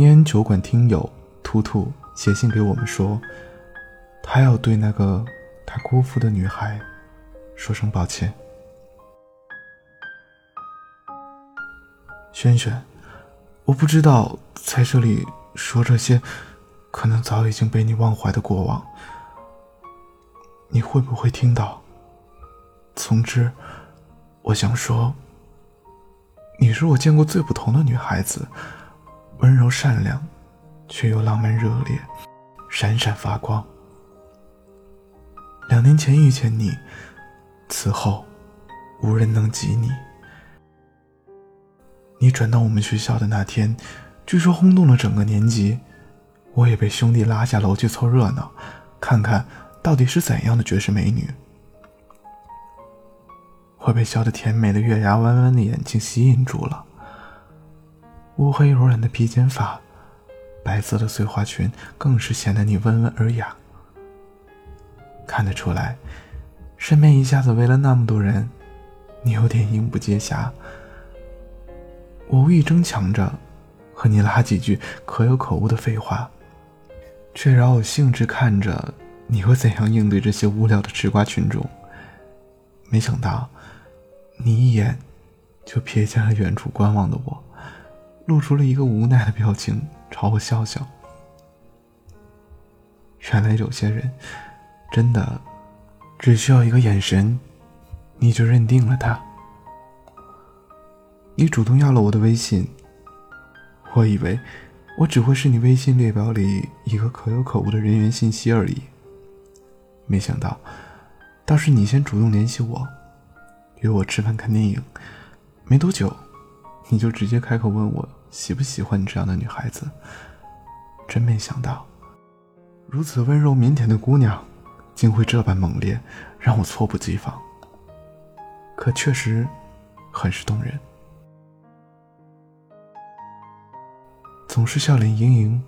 念酒馆听友图图写信给我们说，他要对那个他辜负的女孩说声抱歉。轩轩，我不知道在这里说这些，可能早已经被你忘怀的过往，你会不会听到？总之，我想说，你是我见过最不同的女孩子，温柔善良，却又浪漫热烈，闪闪发光。两年前遇见你，此后无人能及你。你转到我们学校的那天，据说轰动了整个年级。我也被兄弟拉下楼去凑热闹，看看到底是怎样的绝世美女。我被笑得甜美的月牙弯弯的眼睛吸引住了。乌黑柔软的披肩发，白色的碎花裙，更是显得你温文尔雅。看得出来，身边一下子围了那么多人，你有点应不接暇。我无意争抢着和你拉几句可有可无的废话，却饶有兴致看着你会怎样应对这些无聊的吃瓜群众。没想到，你一眼就瞥见了远处观望的我，露出了一个无奈的表情，朝我笑笑。原来有些人真的只需要一个眼神，你就认定了他。你主动要了我的微信，我以为我只会是你微信列表里一个可有可无的人员信息而已。没想到，倒是你先主动联系我，约我吃饭看电影。没多久，你就直接开口问我喜不喜欢你这样的女孩子。真没想到，如此温柔腼腆的姑娘，竟会这般猛烈，让我猝不及防。可确实，很是动人。总是笑脸盈盈，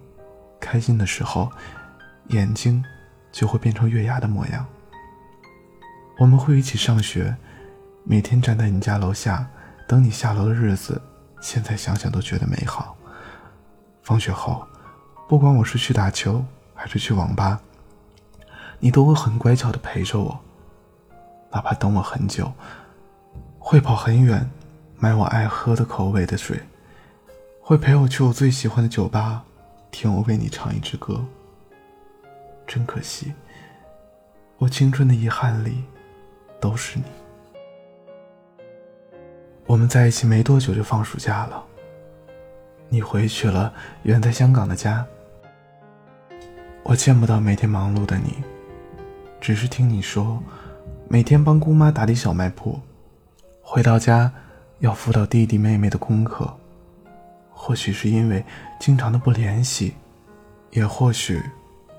开心的时候，眼睛就会变成月牙的模样。我们会一起上学，每天站在你家楼下等你下楼的日子，现在想想都觉得美好。放学后，不管我是去打球还是去网吧，你都会很乖巧的陪着我，哪怕等我很久，会跑很远，买我爱喝的口味的水。会陪我去我最喜欢的酒吧，听我为你唱一支歌。真可惜，我青春的遗憾里，都是你。我们在一起没多久就放暑假了，你回去了远在香港的家，我见不到每天忙碌的你，只是听你说，每天帮姑妈打理小卖铺，回到家要辅导弟弟妹妹的功课。或许是因为经常的不联系，也或许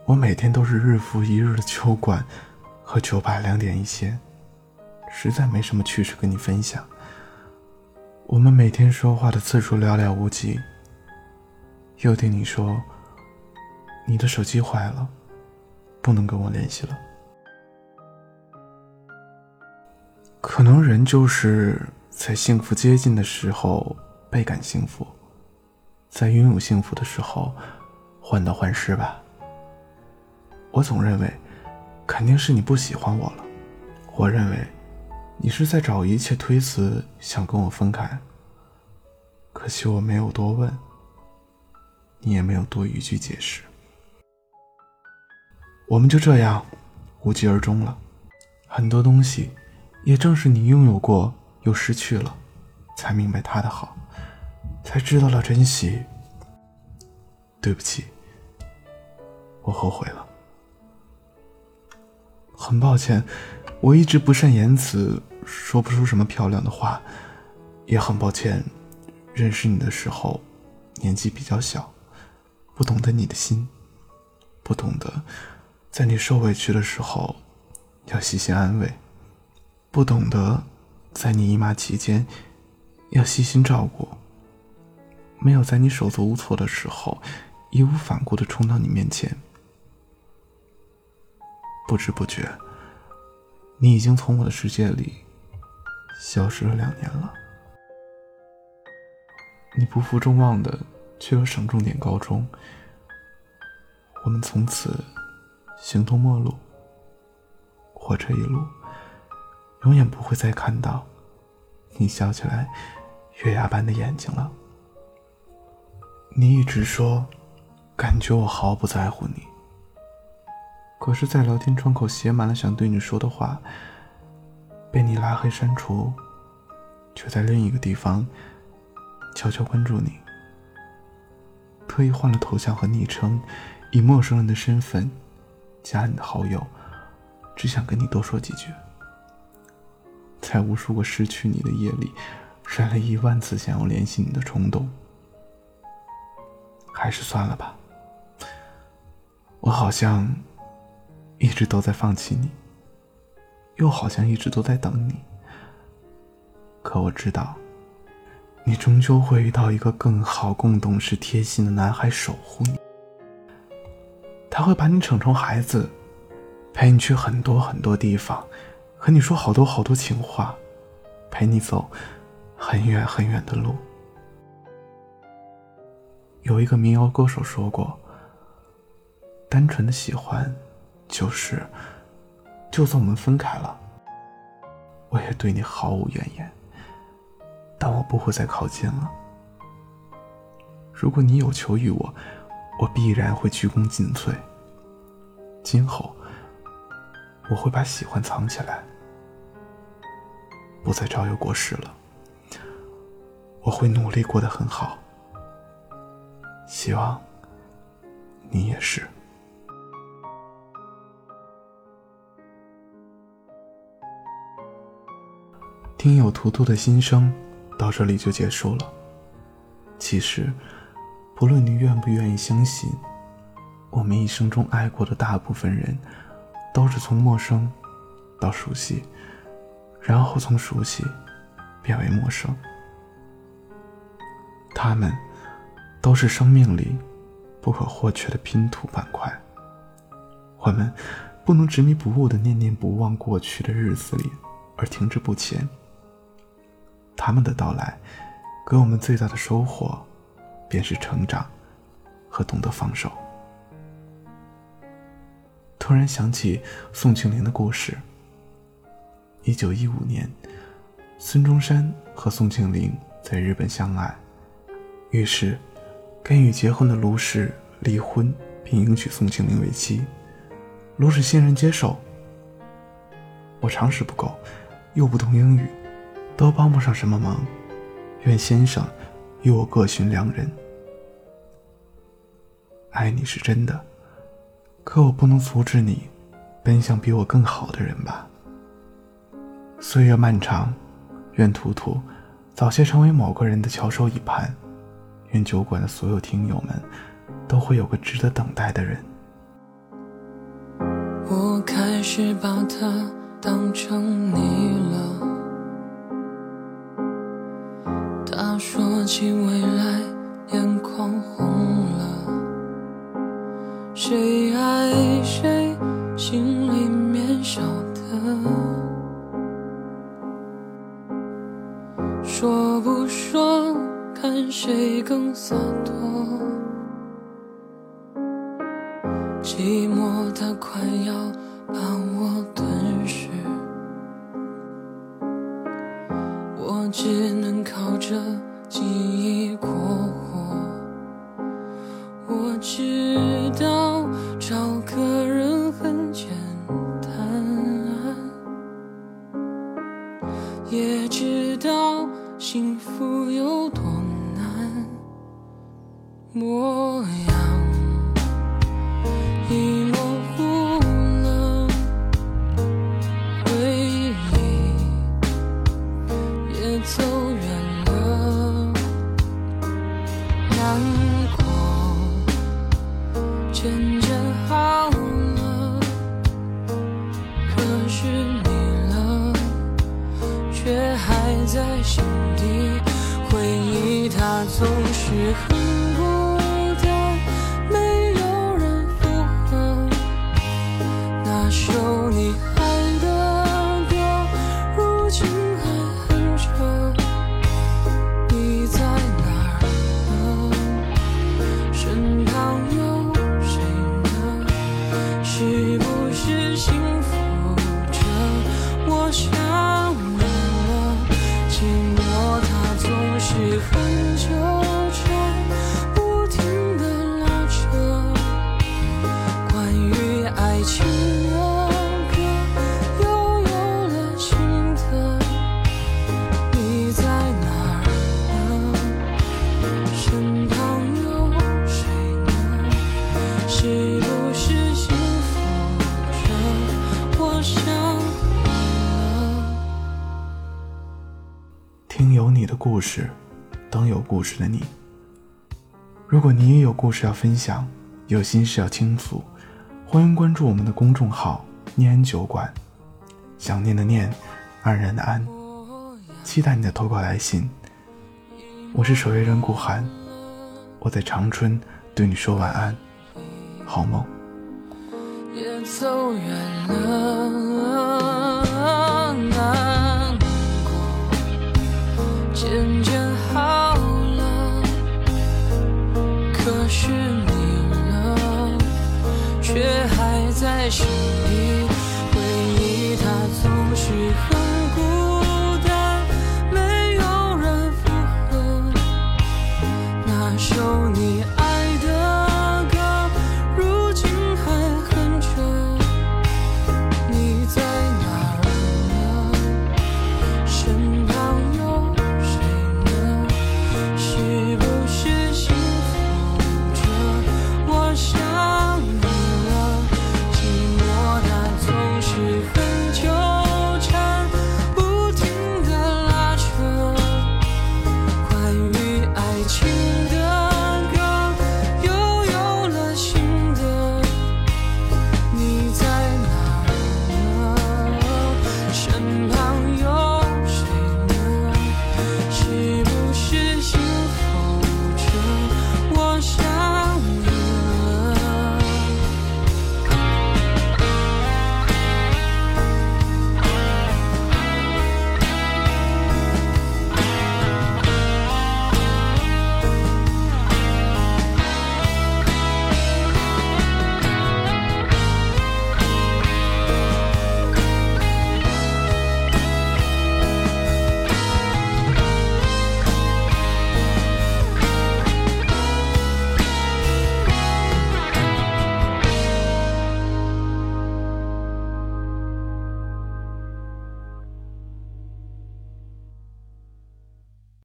我每天都是日复一日的酒馆和酒吧两点一线，实在没什么趣事跟你分享。我们每天说话的次数寥寥无几。又听你说你的手机坏了，不能跟我联系了。可能人就是在幸福接近的时候倍感幸福。在拥有幸福的时候，患得患失吧。我总认为，肯定是你不喜欢我了。我认为，你是在找一切推辞，想跟我分开。可惜我没有多问，你也没有多一句解释。我们就这样无疾而终了。很多东西，也正是你拥有过又失去了，才明白它的好。才知道了珍惜。对不起，我后悔了。很抱歉，我一直不善言辞，说不出什么漂亮的话。也很抱歉，认识你的时候年纪比较小，不懂得你的心，不懂得在你受委屈的时候要细心安慰，不懂得在你姨妈期间要细心照顾。没有在你手足无措的时候，义无反顾的冲到你面前。不知不觉，你已经从我的世界里消失了两年了。你不负众望的去了省重点高中。我们从此形同陌路。我这一路，永远不会再看到你笑起来月牙般的眼睛了。你一直说，感觉我毫不在乎你。可是，在聊天窗口写满了想对你说的话，被你拉黑删除，却在另一个地方悄悄关注你，特意换了头像和昵称，以陌生人的身份加你的好友，只想跟你多说几句。在无数个失去你的夜里，摔了一万次想要联系你的冲动，还是算了吧。我好像。一直都在放弃你，又好像一直都在等你。可我知道，你终究会遇到一个更好、更懂事、贴心的男孩守护你。他会把你宠成孩子，陪你去很多很多地方，和你说好多好多情话，陪你走很远很远的路。有一个民谣歌手说过：“单纯的喜欢。”就是，就算我们分开了，我也对你毫无怨言。但我不会再靠近了。如果你有求于我，我必然会鞠躬尽瘁。今后，我会把喜欢藏起来，不再招摇过市了。我会努力过得很好，希望你也是。听友图图的心声到这里就结束了。其实，不论你愿不愿意相信，我们一生中爱过的大部分人，都是从陌生到熟悉，然后从熟悉变为陌生。他们都是生命里不可或缺的拼图板块。我们不能执迷不悟的念念不忘过去的日子里而停滞不前。他们的到来，给我们最大的收获，便是成长和懂得放手。突然想起宋庆龄的故事。一九一五年，孙中山和宋庆龄在日本相爱，于是跟与结婚的卢氏离婚，并迎娶宋庆龄为妻。卢氏欣然接受。我常识不够，又不懂英语。都帮不上什么忙，愿先生与我各寻良人。爱你是真的，可我不能阻止你奔向比我更好的人吧。岁月漫长，愿图图早些成为某个人的翘首以盼。愿酒馆的所有听友们都会有个值得等待的人。我开始把他当成你了。说起未来，眼眶红了。谁爱谁，心里面晓得。说不说，看谁更洒脱。寂寞它快要把我吞噬，我只能靠着。记忆过总是很故事，等有故事的你。如果你也有故事要分享，有心事要倾诉，欢迎关注我们的公众号“念安酒馆”。想念的念，安然的安，期待你的投稿来信。我是守夜人顾寒，我在长春对你说晚安，好梦。也走远了。渐渐好了。可是你呢？却还在心里回忆它总是很